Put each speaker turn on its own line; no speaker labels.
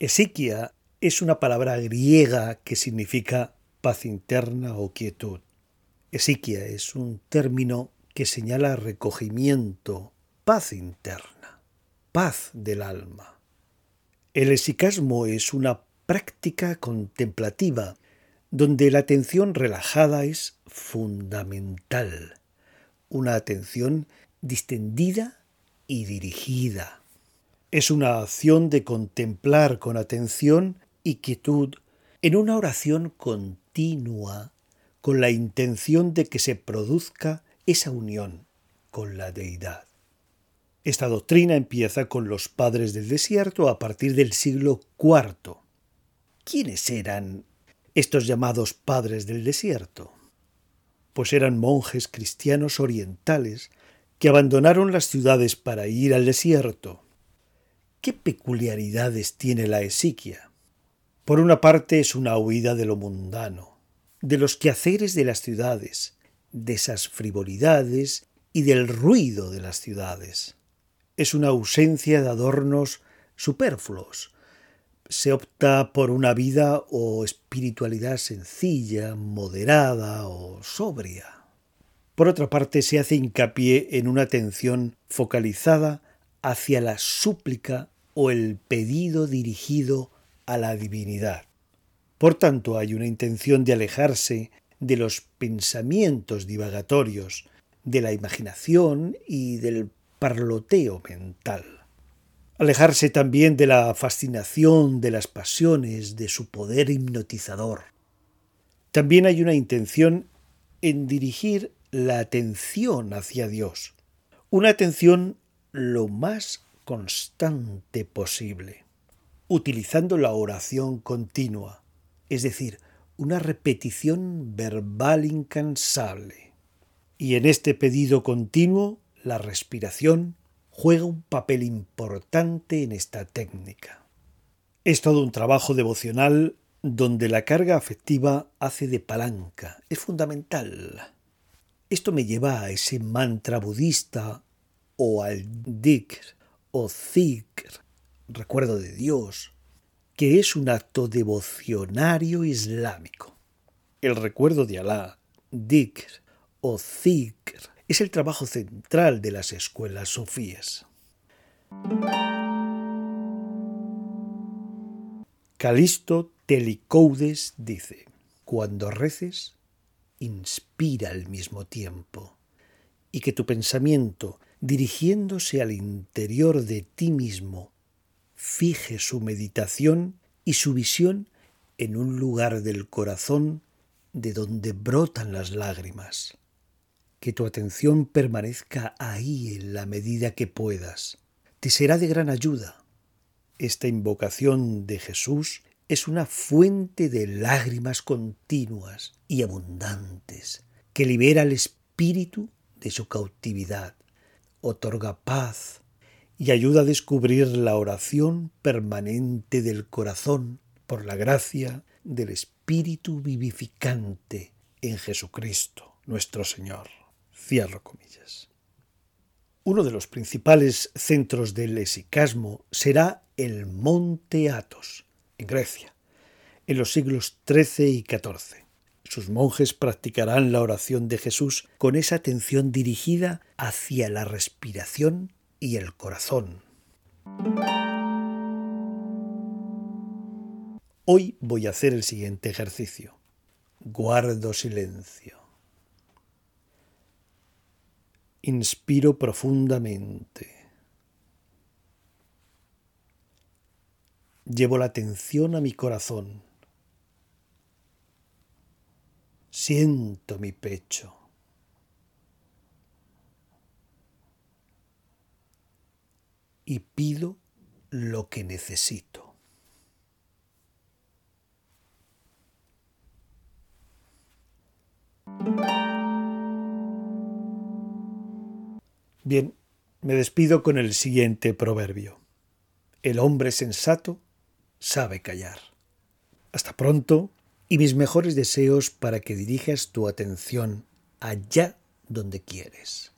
Esiquia es una palabra griega que significa paz interna o quietud. Esiquia es un término que señala recogimiento, paz interna, paz del alma. El esicasmo es una práctica contemplativa donde la atención relajada es fundamental, una atención distendida y dirigida. Es una acción de contemplar con atención y quietud en una oración continua con la intención de que se produzca esa unión con la deidad. Esta doctrina empieza con los padres del desierto a partir del siglo IV. ¿Quiénes eran estos llamados padres del desierto? Pues eran monjes cristianos orientales que abandonaron las ciudades para ir al desierto. ¿Qué peculiaridades tiene la esiquia? Por una parte es una huida de lo mundano, de los quehaceres de las ciudades, de esas frivolidades y del ruido de las ciudades. Es una ausencia de adornos superfluos. Se opta por una vida o espiritualidad sencilla, moderada o sobria. Por otra parte, se hace hincapié en una atención focalizada hacia la súplica o el pedido dirigido a la divinidad. Por tanto, hay una intención de alejarse de los pensamientos divagatorios, de la imaginación y del parloteo mental. Alejarse también de la fascinación de las pasiones, de su poder hipnotizador. También hay una intención en dirigir la atención hacia Dios, una atención lo más constante posible, utilizando la oración continua, es decir, una repetición verbal incansable. Y en este pedido continuo, la respiración juega un papel importante en esta técnica. Es todo un trabajo devocional donde la carga afectiva hace de palanca, es fundamental. Esto me lleva a ese mantra budista o al dhikr o zikr, recuerdo de Dios, que es un acto devocionario islámico. El recuerdo de Alá, dhikr o zikr, es el trabajo central de las escuelas sofíes. Calisto Telicoudes dice, cuando reces, inspira al mismo tiempo, y que tu pensamiento, dirigiéndose al interior de ti mismo, fije su meditación y su visión en un lugar del corazón de donde brotan las lágrimas. Que tu atención permanezca ahí en la medida que puedas. Te será de gran ayuda. Esta invocación de Jesús es una fuente de lágrimas continuas y abundantes que libera al espíritu de su cautividad, otorga paz y ayuda a descubrir la oración permanente del corazón por la gracia del Espíritu vivificante en Jesucristo, nuestro Señor. Cierro comillas. Uno de los principales centros del esicasmo será el Monte Athos, en Grecia, en los siglos XIII y XIV. Sus monjes practicarán la oración de Jesús con esa atención dirigida hacia la respiración y el corazón. Hoy voy a hacer el siguiente ejercicio. Guardo silencio. Inspiro profundamente. Llevo la atención a mi corazón. Siento mi pecho. Y pido lo que necesito. Bien, me despido con el siguiente proverbio. El hombre sensato sabe callar. Hasta pronto y mis mejores deseos para que dirijas tu atención allá donde quieres.